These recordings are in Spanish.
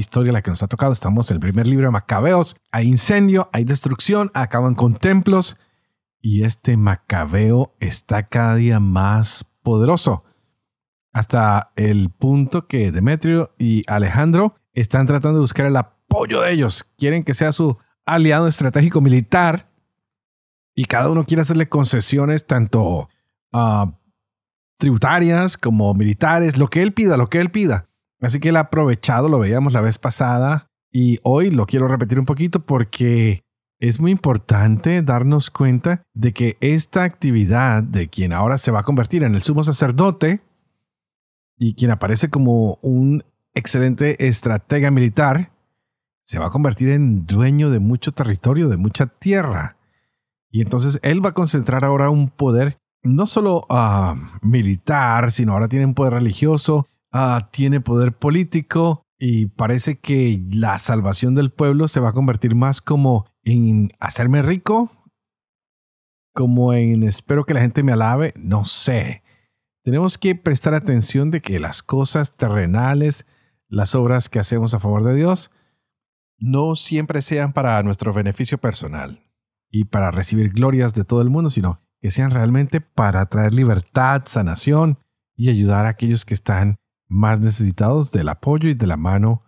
Historia la que nos ha tocado. Estamos en el primer libro de Macabeos. Hay incendio, hay destrucción, acaban con templos. Y este Macabeo está cada día más poderoso. Hasta el punto que Demetrio y Alejandro están tratando de buscar el apoyo de ellos. Quieren que sea su aliado estratégico militar. Y cada uno quiere hacerle concesiones tanto uh, tributarias como militares, lo que él pida, lo que él pida. Así que ha aprovechado, lo veíamos la vez pasada y hoy lo quiero repetir un poquito porque es muy importante darnos cuenta de que esta actividad de quien ahora se va a convertir en el sumo sacerdote y quien aparece como un excelente estratega militar, se va a convertir en dueño de mucho territorio, de mucha tierra. Y entonces él va a concentrar ahora un poder no solo uh, militar, sino ahora tiene un poder religioso, Ah, tiene poder político y parece que la salvación del pueblo se va a convertir más como en hacerme rico, como en espero que la gente me alabe, no sé. Tenemos que prestar atención de que las cosas terrenales, las obras que hacemos a favor de Dios, no siempre sean para nuestro beneficio personal y para recibir glorias de todo el mundo, sino que sean realmente para traer libertad, sanación y ayudar a aquellos que están más necesitados del apoyo y de la mano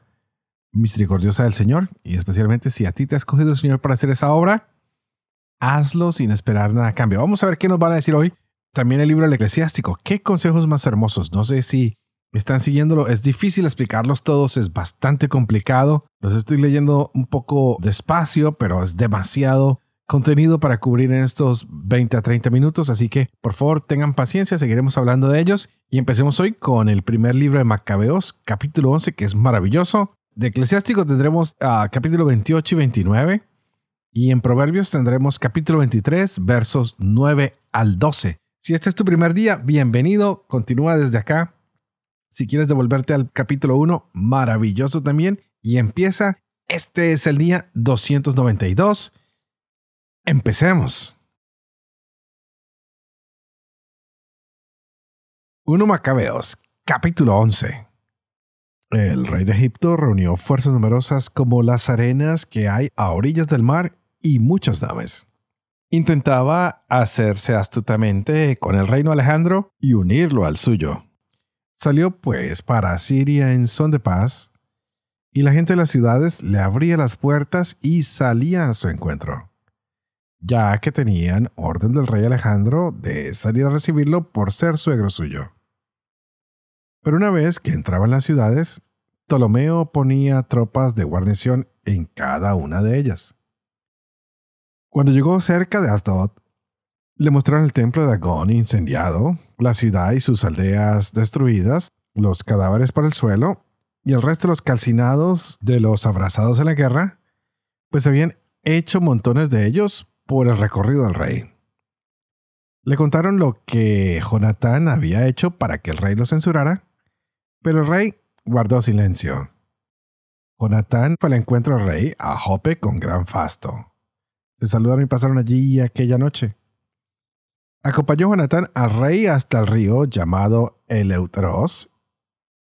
misericordiosa del Señor. Y especialmente si a ti te ha escogido el Señor para hacer esa obra, hazlo sin esperar nada a cambio. Vamos a ver qué nos van a decir hoy. También el libro del eclesiástico. Qué consejos más hermosos. No sé si están siguiéndolo. Es difícil explicarlos todos. Es bastante complicado. Los estoy leyendo un poco despacio, pero es demasiado contenido para cubrir en estos 20 a 30 minutos, así que por favor tengan paciencia, seguiremos hablando de ellos y empecemos hoy con el primer libro de Macabeos, capítulo 11, que es maravilloso. De Eclesiástico tendremos a capítulo 28 y 29 y en Proverbios tendremos capítulo 23, versos 9 al 12. Si este es tu primer día, bienvenido, continúa desde acá. Si quieres devolverte al capítulo 1, maravilloso también y empieza. Este es el día 292 Empecemos. 1 Macabeos, capítulo 11. El rey de Egipto reunió fuerzas numerosas como las arenas que hay a orillas del mar y muchas naves. Intentaba hacerse astutamente con el reino Alejandro y unirlo al suyo. Salió pues para Siria en son de paz, y la gente de las ciudades le abría las puertas y salía a su encuentro ya que tenían orden del rey Alejandro de salir a recibirlo por ser suegro suyo. Pero una vez que entraba en las ciudades, Ptolomeo ponía tropas de guarnición en cada una de ellas. Cuando llegó cerca de Asdod, le mostraron el templo de Agón incendiado, la ciudad y sus aldeas destruidas, los cadáveres por el suelo y el resto de los calcinados de los abrazados en la guerra, pues habían hecho montones de ellos por el recorrido del rey. Le contaron lo que Jonatán había hecho para que el rey lo censurara, pero el rey guardó silencio. Jonatán fue al encuentro del rey a Jope con gran fasto. Se saludaron y pasaron allí aquella noche. Acompañó Jonatán al rey hasta el río llamado Eleutros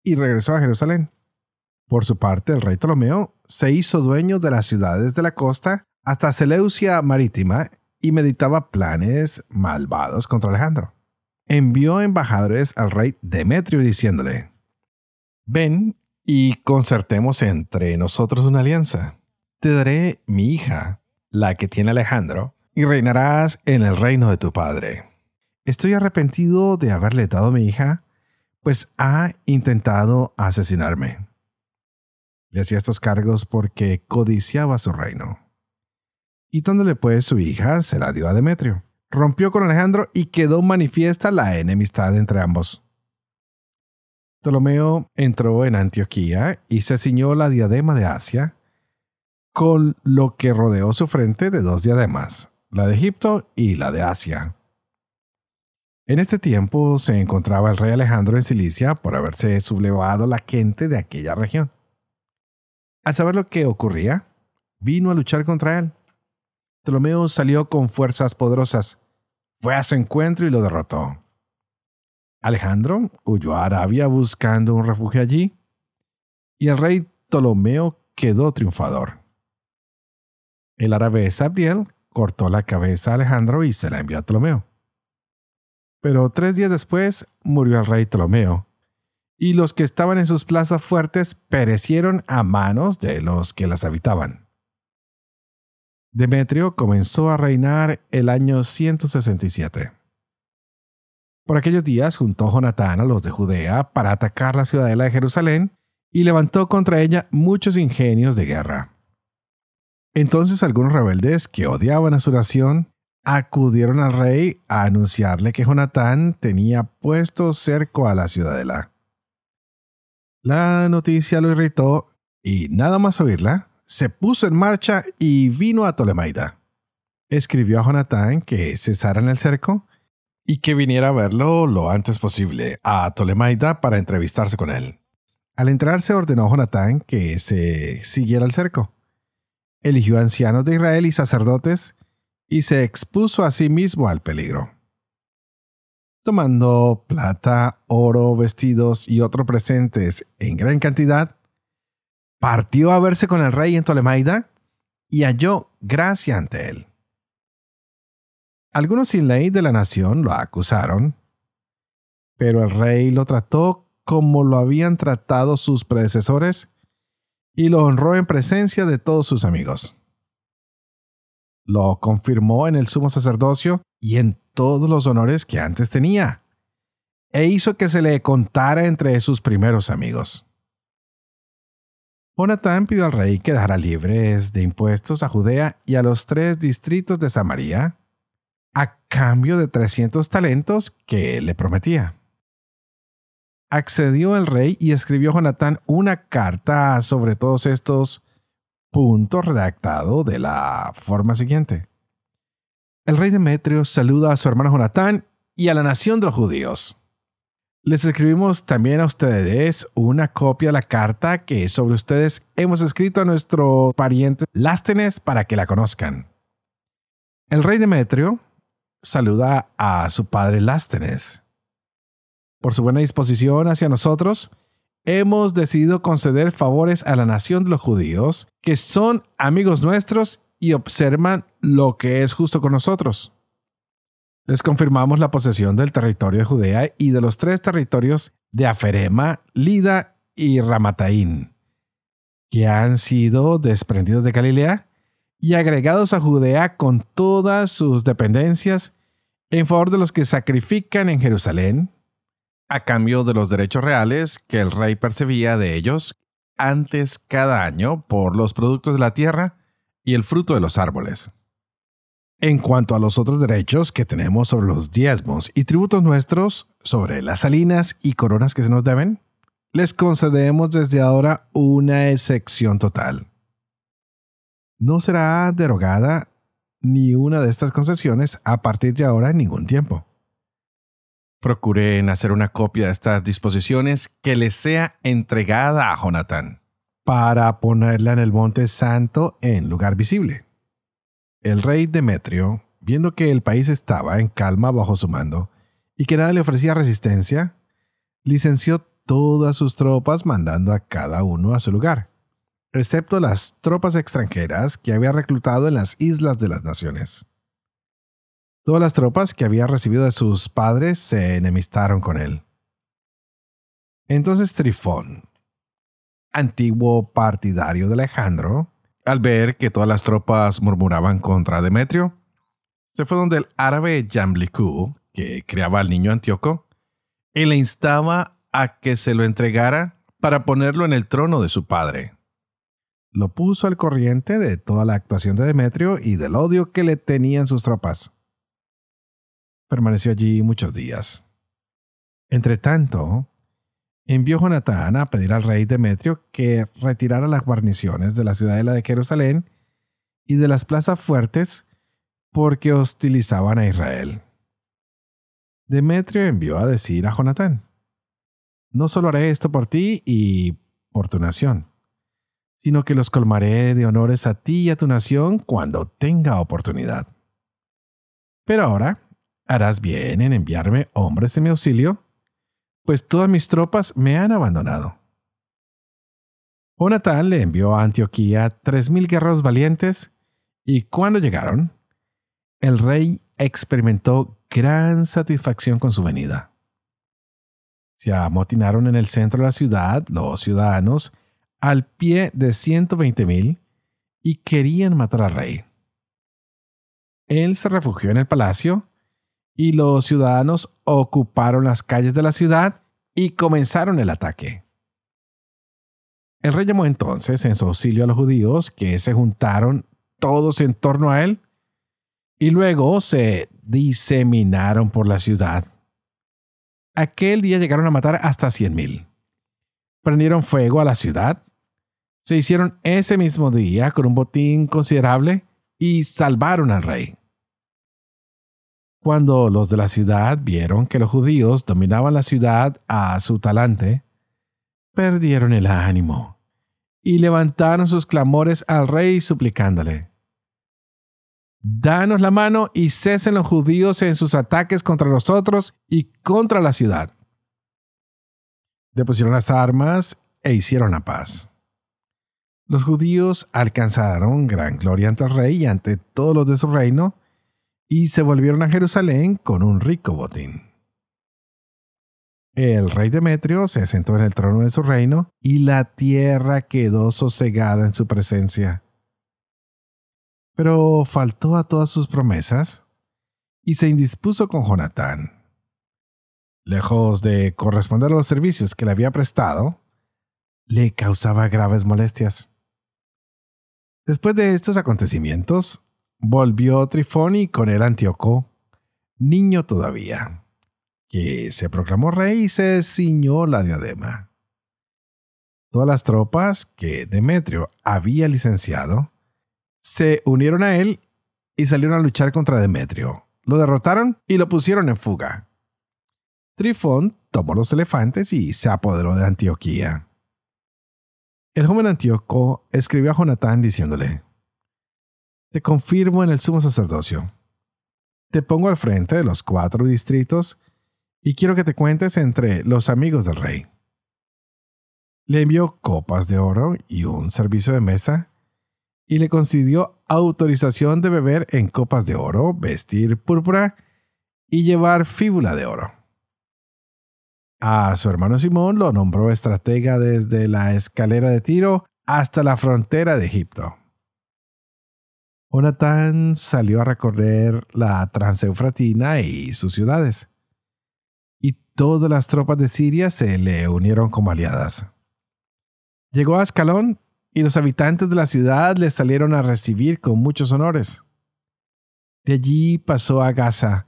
y regresó a Jerusalén. Por su parte, el rey Ptolomeo se hizo dueño de las ciudades de la costa hasta Seleucia Marítima y meditaba planes malvados contra Alejandro. Envió embajadores al rey Demetrio diciéndole, Ven y concertemos entre nosotros una alianza. Te daré mi hija, la que tiene Alejandro, y reinarás en el reino de tu padre. Estoy arrepentido de haberle dado mi hija, pues ha intentado asesinarme. Le hacía estos cargos porque codiciaba su reino dándole pues su hija, se la dio a Demetrio. Rompió con Alejandro y quedó manifiesta la enemistad entre ambos. Ptolomeo entró en Antioquía y se ciñó la diadema de Asia, con lo que rodeó su frente de dos diademas, la de Egipto y la de Asia. En este tiempo se encontraba el rey Alejandro en Cilicia por haberse sublevado la gente de aquella región. Al saber lo que ocurría, vino a luchar contra él. Ptolomeo salió con fuerzas poderosas, fue a su encuentro y lo derrotó. Alejandro huyó a Arabia buscando un refugio allí, y el rey Ptolomeo quedó triunfador. El árabe Sabdiel cortó la cabeza a Alejandro y se la envió a Ptolomeo. Pero tres días después murió el rey Ptolomeo, y los que estaban en sus plazas fuertes perecieron a manos de los que las habitaban. Demetrio comenzó a reinar el año 167. Por aquellos días juntó Jonatán a los de Judea para atacar la ciudadela de Jerusalén y levantó contra ella muchos ingenios de guerra. Entonces algunos rebeldes que odiaban a su nación acudieron al rey a anunciarle que Jonatán tenía puesto cerco a la ciudadela. La noticia lo irritó y nada más oírla, se puso en marcha y vino a Tolemaida. Escribió a Jonatán que cesaran el cerco y que viniera a verlo lo antes posible a Tolemaida para entrevistarse con él. Al entrarse ordenó a Jonatán que se siguiera el cerco. Eligió ancianos de Israel y sacerdotes y se expuso a sí mismo al peligro. Tomando plata, oro, vestidos y otros presentes en gran cantidad, partió a verse con el rey en Tolemaida y halló gracia ante él. Algunos sin ley de la nación lo acusaron, pero el rey lo trató como lo habían tratado sus predecesores y lo honró en presencia de todos sus amigos. Lo confirmó en el sumo sacerdocio y en todos los honores que antes tenía, e hizo que se le contara entre sus primeros amigos. Jonatán pidió al rey que dejara libres de impuestos a Judea y a los tres distritos de Samaria, a cambio de 300 talentos que le prometía. Accedió el rey y escribió Jonatán una carta sobre todos estos puntos redactado de la forma siguiente. El rey Demetrio saluda a su hermano Jonatán y a la nación de los judíos. Les escribimos también a ustedes una copia de la carta que sobre ustedes hemos escrito a nuestro pariente Lástenes para que la conozcan. El rey Demetrio saluda a su padre Lástenes. Por su buena disposición hacia nosotros, hemos decidido conceder favores a la nación de los judíos, que son amigos nuestros y observan lo que es justo con nosotros. Les confirmamos la posesión del territorio de Judea y de los tres territorios de Aferema, Lida y Ramataín, que han sido desprendidos de Galilea y agregados a Judea con todas sus dependencias en favor de los que sacrifican en Jerusalén, a cambio de los derechos reales que el rey percibía de ellos antes cada año por los productos de la tierra y el fruto de los árboles. En cuanto a los otros derechos que tenemos sobre los diezmos y tributos nuestros, sobre las salinas y coronas que se nos deben, les concedemos desde ahora una excepción total. No será derogada ni una de estas concesiones a partir de ahora en ningún tiempo. Procuren hacer una copia de estas disposiciones que les sea entregada a Jonatán, para ponerla en el monte santo en lugar visible el rey Demetrio, viendo que el país estaba en calma bajo su mando y que nada le ofrecía resistencia, licenció todas sus tropas mandando a cada uno a su lugar, excepto las tropas extranjeras que había reclutado en las islas de las naciones. Todas las tropas que había recibido de sus padres se enemistaron con él. Entonces Trifón, antiguo partidario de Alejandro, al ver que todas las tropas murmuraban contra Demetrio, se fue donde el árabe Jambliku, que criaba al niño Antíoco, y le instaba a que se lo entregara para ponerlo en el trono de su padre. Lo puso al corriente de toda la actuación de Demetrio y del odio que le tenían sus tropas. Permaneció allí muchos días. Entretanto, envió Jonatán a pedir al rey Demetrio que retirara las guarniciones de la ciudadela de Jerusalén y de las plazas fuertes porque hostilizaban a Israel. Demetrio envió a decir a Jonatán, no solo haré esto por ti y por tu nación, sino que los colmaré de honores a ti y a tu nación cuando tenga oportunidad. Pero ahora harás bien en enviarme hombres en mi auxilio, pues todas mis tropas me han abandonado. Jonatán le envió a Antioquía tres mil guerreros valientes, y cuando llegaron, el rey experimentó gran satisfacción con su venida. Se amotinaron en el centro de la ciudad los ciudadanos al pie de ciento veinte mil y querían matar al rey. Él se refugió en el palacio y los ciudadanos ocuparon las calles de la ciudad y comenzaron el ataque. El rey llamó entonces en su auxilio a los judíos que se juntaron todos en torno a él y luego se diseminaron por la ciudad. Aquel día llegaron a matar hasta cien mil. Prendieron fuego a la ciudad. Se hicieron ese mismo día con un botín considerable y salvaron al rey. Cuando los de la ciudad vieron que los judíos dominaban la ciudad a su talante, perdieron el ánimo y levantaron sus clamores al rey suplicándole, Danos la mano y cesen los judíos en sus ataques contra nosotros y contra la ciudad. Depusieron las armas e hicieron la paz. Los judíos alcanzaron gran gloria ante el rey y ante todos los de su reino, y se volvieron a Jerusalén con un rico botín. El rey Demetrio se sentó en el trono de su reino y la tierra quedó sosegada en su presencia. Pero faltó a todas sus promesas y se indispuso con Jonatán. Lejos de corresponder a los servicios que le había prestado, le causaba graves molestias. Después de estos acontecimientos, volvió Trifón y con él Antíoco, niño todavía, que se proclamó rey y se ciñó la diadema. Todas las tropas que Demetrio había licenciado se unieron a él y salieron a luchar contra Demetrio. Lo derrotaron y lo pusieron en fuga. Trifón tomó los elefantes y se apoderó de Antioquía. El joven Antíoco escribió a Jonatán diciéndole, te confirmo en el sumo sacerdocio. Te pongo al frente de los cuatro distritos y quiero que te cuentes entre los amigos del rey. Le envió copas de oro y un servicio de mesa y le concedió autorización de beber en copas de oro, vestir púrpura y llevar fíbula de oro. A su hermano Simón lo nombró estratega desde la escalera de Tiro hasta la frontera de Egipto. Jonatán salió a recorrer la Transeufratina y sus ciudades, y todas las tropas de Siria se le unieron como aliadas. Llegó a Ascalón y los habitantes de la ciudad le salieron a recibir con muchos honores. De allí pasó a Gaza,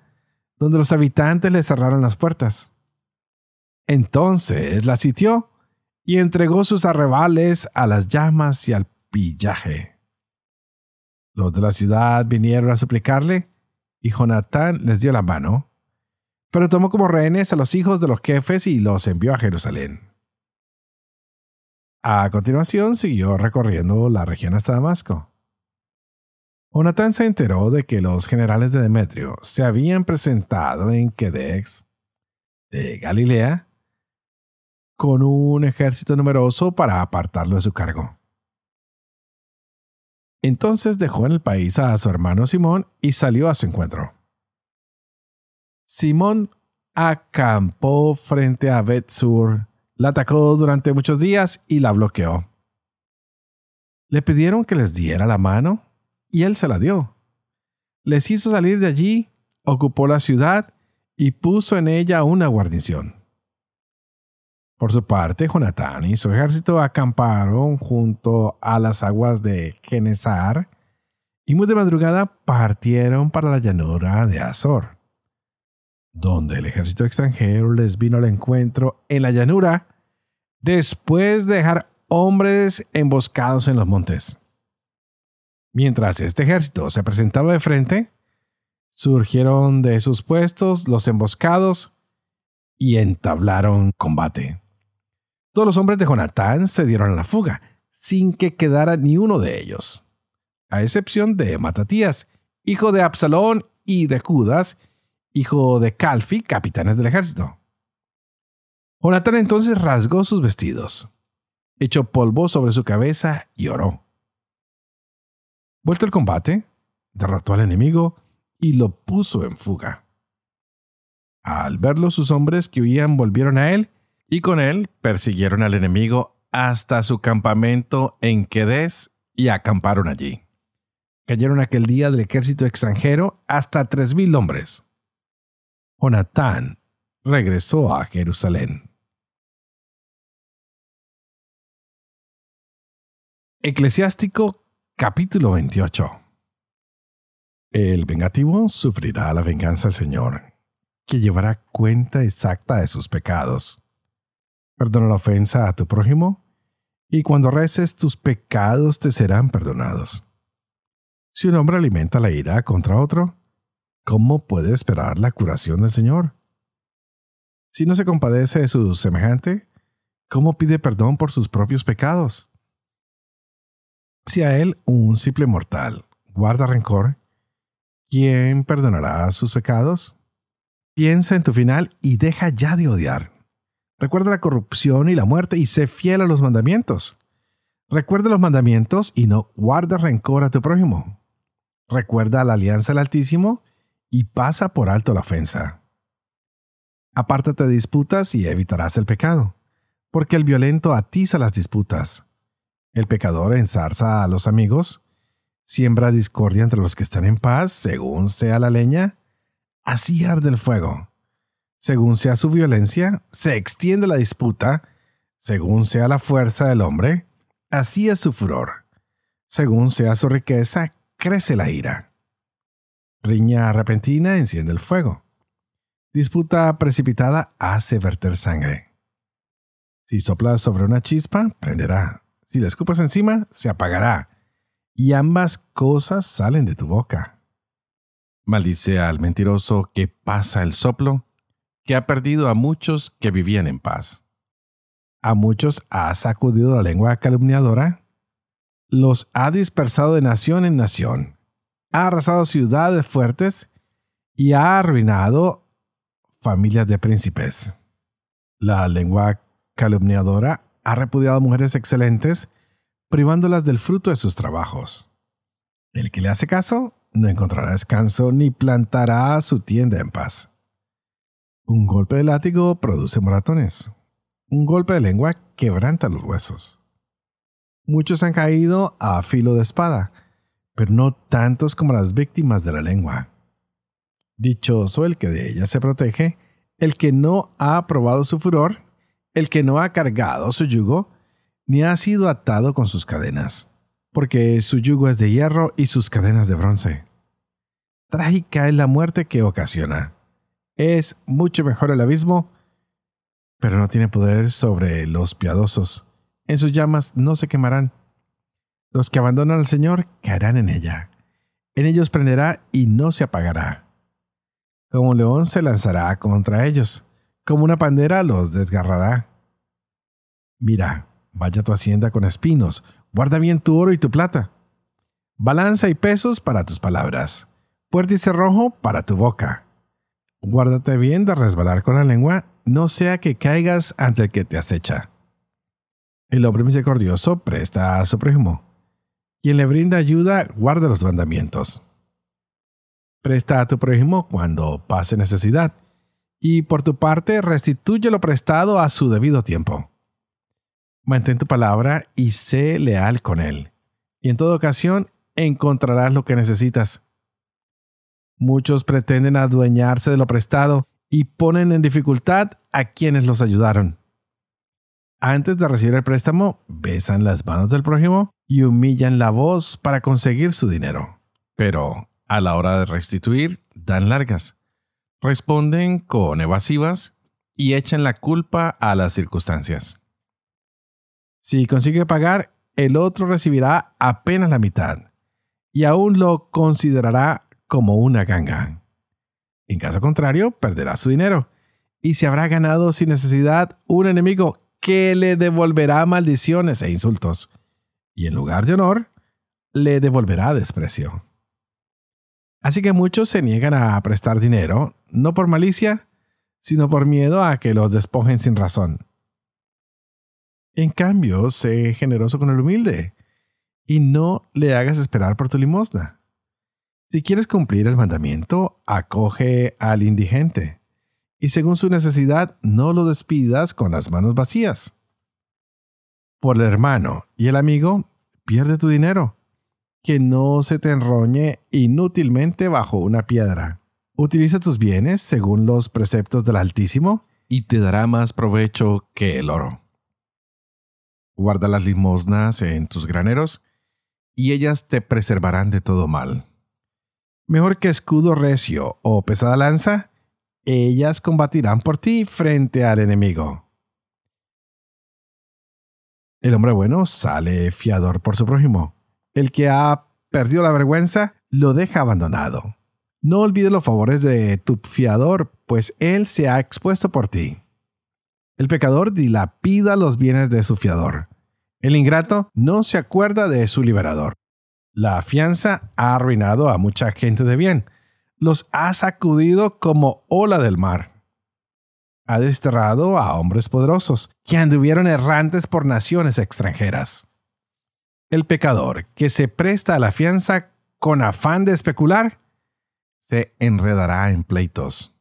donde los habitantes le cerraron las puertas. Entonces la sitió y entregó sus arrebales a las llamas y al pillaje. Los de la ciudad vinieron a suplicarle, y Jonatán les dio la mano, pero tomó como rehenes a los hijos de los jefes y los envió a Jerusalén. A continuación siguió recorriendo la región hasta Damasco. Jonatán se enteró de que los generales de Demetrio se habían presentado en Quedex de Galilea con un ejército numeroso para apartarlo de su cargo. Entonces dejó en el país a su hermano Simón y salió a su encuentro. Simón acampó frente a Betsur, la atacó durante muchos días y la bloqueó. Le pidieron que les diera la mano y él se la dio. Les hizo salir de allí, ocupó la ciudad y puso en ella una guarnición. Por su parte, Jonatán y su ejército acamparon junto a las aguas de Genesar y muy de madrugada partieron para la llanura de Azor, donde el ejército extranjero les vino al encuentro en la llanura después de dejar hombres emboscados en los montes. Mientras este ejército se presentaba de frente, surgieron de sus puestos los emboscados y entablaron combate. Todos los hombres de Jonatán se dieron a la fuga, sin que quedara ni uno de ellos, a excepción de Matatías, hijo de Absalón, y de Judas, hijo de Calfi, capitanes del ejército. Jonatán entonces rasgó sus vestidos, echó polvo sobre su cabeza y oró. Vuelto el combate, derrotó al enemigo y lo puso en fuga. Al verlo sus hombres que huían volvieron a él y con él persiguieron al enemigo hasta su campamento en Quedes y acamparon allí. Cayeron aquel día del ejército extranjero hasta tres mil hombres. Jonatán regresó a Jerusalén. Eclesiástico capítulo 28 El vengativo sufrirá la venganza del Señor, que llevará cuenta exacta de sus pecados. Perdona la ofensa a tu prójimo, y cuando reces tus pecados te serán perdonados. Si un hombre alimenta la ira contra otro, ¿cómo puede esperar la curación del Señor? Si no se compadece de su semejante, ¿cómo pide perdón por sus propios pecados? Si a él, un simple mortal, guarda rencor, ¿quién perdonará sus pecados? Piensa en tu final y deja ya de odiar. Recuerda la corrupción y la muerte y sé fiel a los mandamientos. Recuerda los mandamientos y no guarda rencor a tu prójimo. Recuerda la alianza del Altísimo y pasa por alto la ofensa. Apártate de disputas y evitarás el pecado, porque el violento atiza las disputas el pecador ensarza a los amigos, siembra discordia entre los que están en paz, según sea la leña, así arde el fuego. Según sea su violencia, se extiende la disputa, según sea la fuerza del hombre, así es su furor. Según sea su riqueza, crece la ira. Riña repentina enciende el fuego. Disputa precipitada hace verter sangre. Si sopla sobre una chispa, prenderá. Si le escupas encima, se apagará, y ambas cosas salen de tu boca. Maldice al mentiroso que pasa el soplo, que ha perdido a muchos que vivían en paz. A muchos ha sacudido la lengua calumniadora, los ha dispersado de nación en nación, ha arrasado ciudades fuertes y ha arruinado familias de príncipes. La lengua calumniadora ha repudiado mujeres excelentes, privándolas del fruto de sus trabajos. El que le hace caso no encontrará descanso ni plantará su tienda en paz. Un golpe de látigo produce moratones. Un golpe de lengua quebranta los huesos. Muchos han caído a filo de espada, pero no tantos como las víctimas de la lengua. Dichoso el que de ella se protege, el que no ha probado su furor el que no ha cargado su yugo, ni ha sido atado con sus cadenas, porque su yugo es de hierro y sus cadenas de bronce. Trágica es la muerte que ocasiona. Es mucho mejor el abismo, pero no tiene poder sobre los piadosos. En sus llamas no se quemarán. Los que abandonan al Señor caerán en ella. En ellos prenderá y no se apagará. Como león se lanzará contra ellos como una pandera los desgarrará. Mira, vaya tu hacienda con espinos, guarda bien tu oro y tu plata. Balanza y pesos para tus palabras, puerta y cerrojo para tu boca. Guárdate bien de resbalar con la lengua, no sea que caigas ante el que te acecha. El hombre misericordioso presta a su prójimo. Quien le brinda ayuda guarda los mandamientos. Presta a tu prójimo cuando pase necesidad y por tu parte restituye lo prestado a su debido tiempo. Mantén tu palabra y sé leal con él, y en toda ocasión encontrarás lo que necesitas. Muchos pretenden adueñarse de lo prestado y ponen en dificultad a quienes los ayudaron. Antes de recibir el préstamo, besan las manos del prójimo y humillan la voz para conseguir su dinero. Pero a la hora de restituir, dan largas responden con evasivas y echan la culpa a las circunstancias. Si consigue pagar, el otro recibirá apenas la mitad y aún lo considerará como una ganga. En caso contrario, perderá su dinero y se habrá ganado sin necesidad un enemigo que le devolverá maldiciones e insultos, y en lugar de honor, le devolverá desprecio. Así que muchos se niegan a prestar dinero, no por malicia, sino por miedo a que los despojen sin razón. En cambio, sé generoso con el humilde, y no le hagas esperar por tu limosna. Si quieres cumplir el mandamiento, acoge al indigente, y según su necesidad, no lo despidas con las manos vacías. Por el hermano y el amigo, pierde tu dinero, que no se te enroñe inútilmente bajo una piedra. Utiliza tus bienes según los preceptos del Altísimo, y te dará más provecho que el oro. Guarda las limosnas en tus graneros, y ellas te preservarán de todo mal. Mejor que escudo recio o pesada lanza, ellas combatirán por ti frente al enemigo. El hombre bueno sale fiador por su prójimo. El que ha perdido la vergüenza lo deja abandonado. No olvides los favores de tu fiador, pues él se ha expuesto por ti. El pecador dilapida los bienes de su fiador. El ingrato no se acuerda de su liberador. La fianza ha arruinado a mucha gente de bien. Los ha sacudido como ola del mar. Ha desterrado a hombres poderosos que anduvieron errantes por naciones extranjeras. El pecador que se presta a la fianza con afán de especular se enredará en pleitos.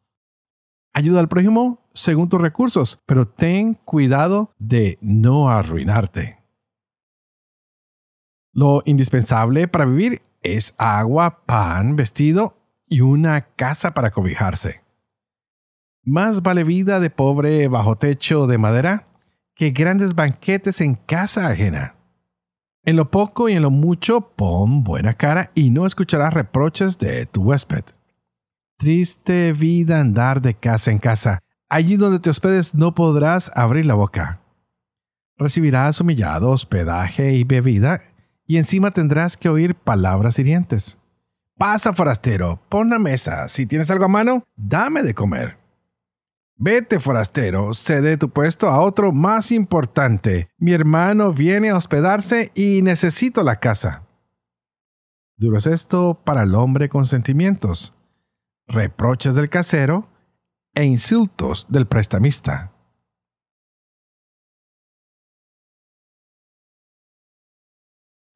Ayuda al prójimo según tus recursos, pero ten cuidado de no arruinarte. Lo indispensable para vivir es agua, pan, vestido y una casa para cobijarse. Más vale vida de pobre bajo techo de madera que grandes banquetes en casa ajena. En lo poco y en lo mucho pon buena cara y no escucharás reproches de tu huésped. Triste vida andar de casa en casa. Allí donde te hospedes no podrás abrir la boca. Recibirás humillado hospedaje y bebida y encima tendrás que oír palabras hirientes. Pasa, forastero, pon la mesa. Si tienes algo a mano, dame de comer. Vete, forastero, cede tu puesto a otro más importante. Mi hermano viene a hospedarse y necesito la casa. Duro es esto para el hombre con sentimientos, reproches del casero e insultos del prestamista.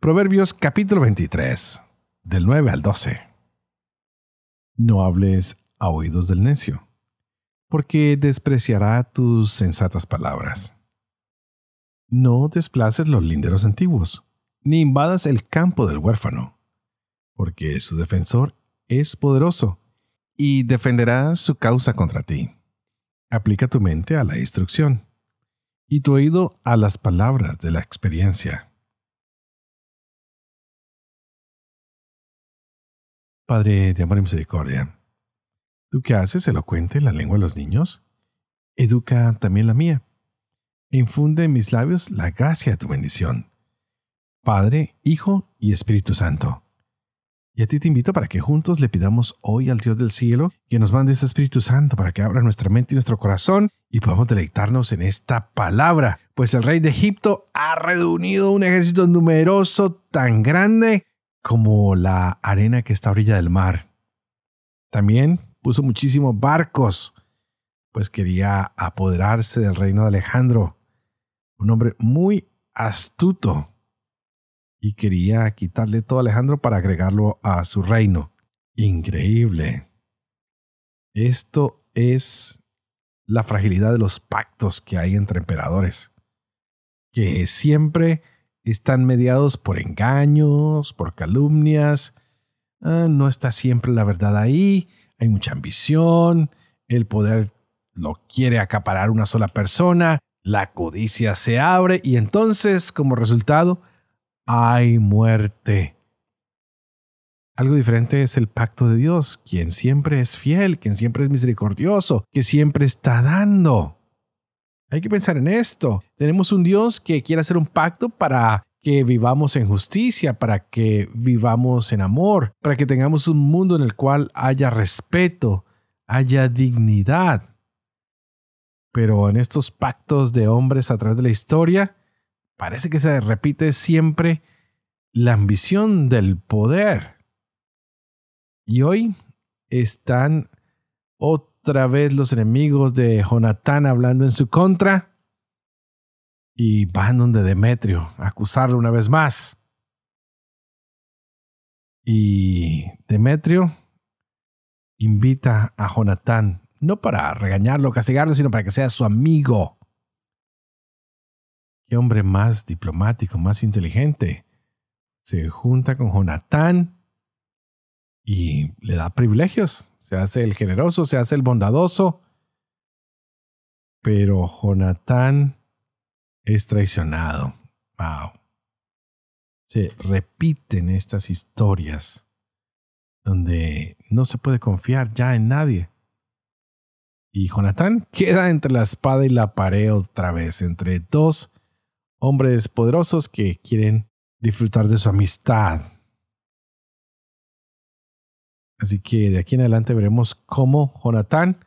Proverbios capítulo 23, del 9 al 12. No hables a oídos del necio, porque despreciará tus sensatas palabras. No desplaces los linderos antiguos, ni invadas el campo del huérfano, porque su defensor es poderoso y defenderá su causa contra ti. Aplica tu mente a la instrucción y tu oído a las palabras de la experiencia Padre de amor y misericordia, tú que haces elocuente la lengua de los niños, educa también la mía, e infunde en mis labios la gracia de tu bendición. Padre, Hijo y Espíritu Santo. Y a ti te invito para que juntos le pidamos hoy al Dios del cielo que nos mande ese Espíritu Santo para que abra nuestra mente y nuestro corazón y podamos deleitarnos en esta palabra, pues el rey de Egipto ha reunido un ejército numeroso tan grande como la arena que está a orilla del mar. También puso muchísimos barcos, pues quería apoderarse del reino de Alejandro, un hombre muy astuto, y quería quitarle todo a Alejandro para agregarlo a su reino. Increíble. Esto es la fragilidad de los pactos que hay entre emperadores, que siempre están mediados por engaños, por calumnias. Ah, no está siempre la verdad ahí, hay mucha ambición, el poder lo quiere acaparar una sola persona, la codicia se abre y entonces como resultado hay muerte. Algo diferente es el pacto de Dios, quien siempre es fiel, quien siempre es misericordioso, que siempre está dando. Hay que pensar en esto. Tenemos un Dios que quiere hacer un pacto para que vivamos en justicia, para que vivamos en amor, para que tengamos un mundo en el cual haya respeto, haya dignidad. Pero en estos pactos de hombres a través de la historia, parece que se repite siempre la ambición del poder. Y hoy están otra vez los enemigos de Jonatán hablando en su contra y van donde Demetrio a acusarlo una vez más. Y Demetrio invita a Jonatán, no para regañarlo castigarlo, sino para que sea su amigo. Qué hombre más diplomático, más inteligente. Se junta con Jonatán y le da privilegios. Se hace el generoso, se hace el bondadoso. Pero Jonatán es traicionado. Wow. Se repiten estas historias donde no se puede confiar ya en nadie. Y Jonatán queda entre la espada y la pared otra vez, entre dos hombres poderosos que quieren disfrutar de su amistad. Así que de aquí en adelante veremos cómo Jonatán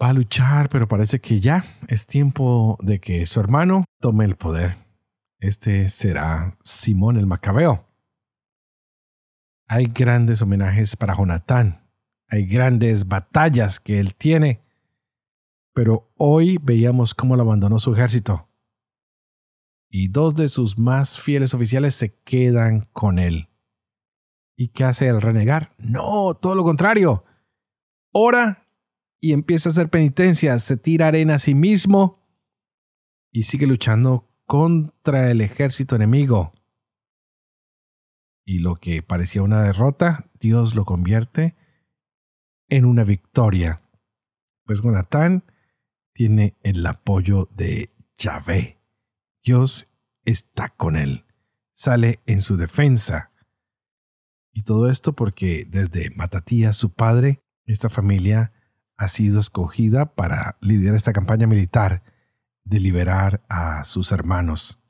va a luchar, pero parece que ya es tiempo de que su hermano tome el poder. Este será Simón el Macabeo. Hay grandes homenajes para Jonatán, hay grandes batallas que él tiene, pero hoy veíamos cómo lo abandonó su ejército. Y dos de sus más fieles oficiales se quedan con él. ¿Y qué hace el renegar? No, todo lo contrario. Ora y empieza a hacer penitencia, se tira arena a sí mismo y sigue luchando contra el ejército enemigo. Y lo que parecía una derrota, Dios lo convierte en una victoria. Pues Jonatán tiene el apoyo de Yahvé. Dios está con él, sale en su defensa. Y todo esto porque desde Matatías, su padre, esta familia ha sido escogida para liderar esta campaña militar de liberar a sus hermanos.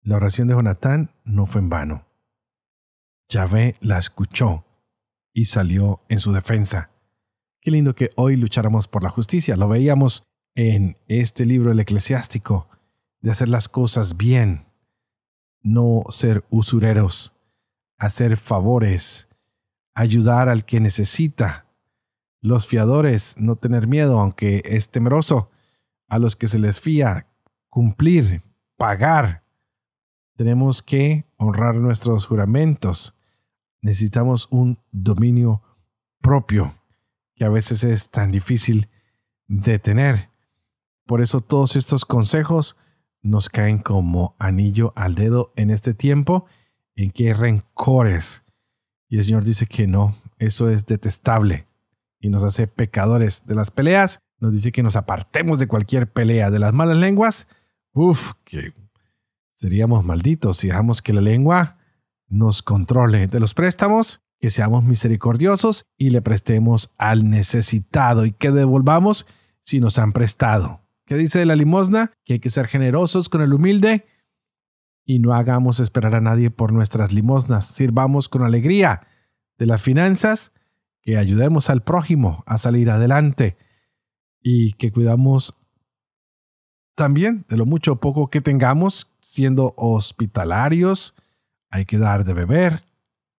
La oración de Jonatán no fue en vano. Yahvé la escuchó y salió en su defensa. Qué lindo que hoy lucháramos por la justicia. Lo veíamos en este libro el eclesiástico, de hacer las cosas bien, no ser usureros, hacer favores, ayudar al que necesita, los fiadores, no tener miedo, aunque es temeroso. A los que se les fía, cumplir, pagar. Tenemos que honrar nuestros juramentos. Necesitamos un dominio propio, que a veces es tan difícil de tener. Por eso todos estos consejos nos caen como anillo al dedo en este tiempo en hay rencores. Y el Señor dice que no, eso es detestable y nos hace pecadores de las peleas. Nos dice que nos apartemos de cualquier pelea de las malas lenguas. Uf, que seríamos malditos si dejamos que la lengua nos controle de los préstamos, que seamos misericordiosos y le prestemos al necesitado y que devolvamos si nos han prestado. ¿Qué dice la limosna? Que hay que ser generosos con el humilde y no hagamos esperar a nadie por nuestras limosnas. Sirvamos con alegría de las finanzas que ayudemos al prójimo a salir adelante y que cuidamos también de lo mucho o poco que tengamos siendo hospitalarios. Hay que dar de beber,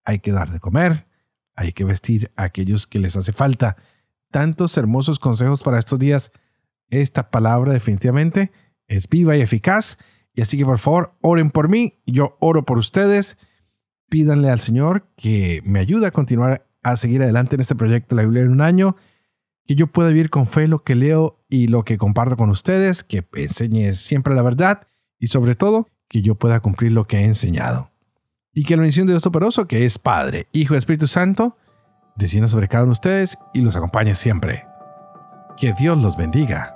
hay que dar de comer, hay que vestir a aquellos que les hace falta. Tantos hermosos consejos para estos días. Esta palabra definitivamente es viva y eficaz. Y así que por favor, oren por mí, yo oro por ustedes. Pídanle al Señor que me ayude a continuar a seguir adelante en este proyecto de la Biblia en un año, que yo pueda vivir con fe lo que leo y lo que comparto con ustedes, que enseñe siempre la verdad y sobre todo que yo pueda cumplir lo que he enseñado. Y que la bendición de Dios Toporoso, que es Padre, Hijo y Espíritu Santo, descienda sobre cada uno de ustedes y los acompañe siempre. Que Dios los bendiga.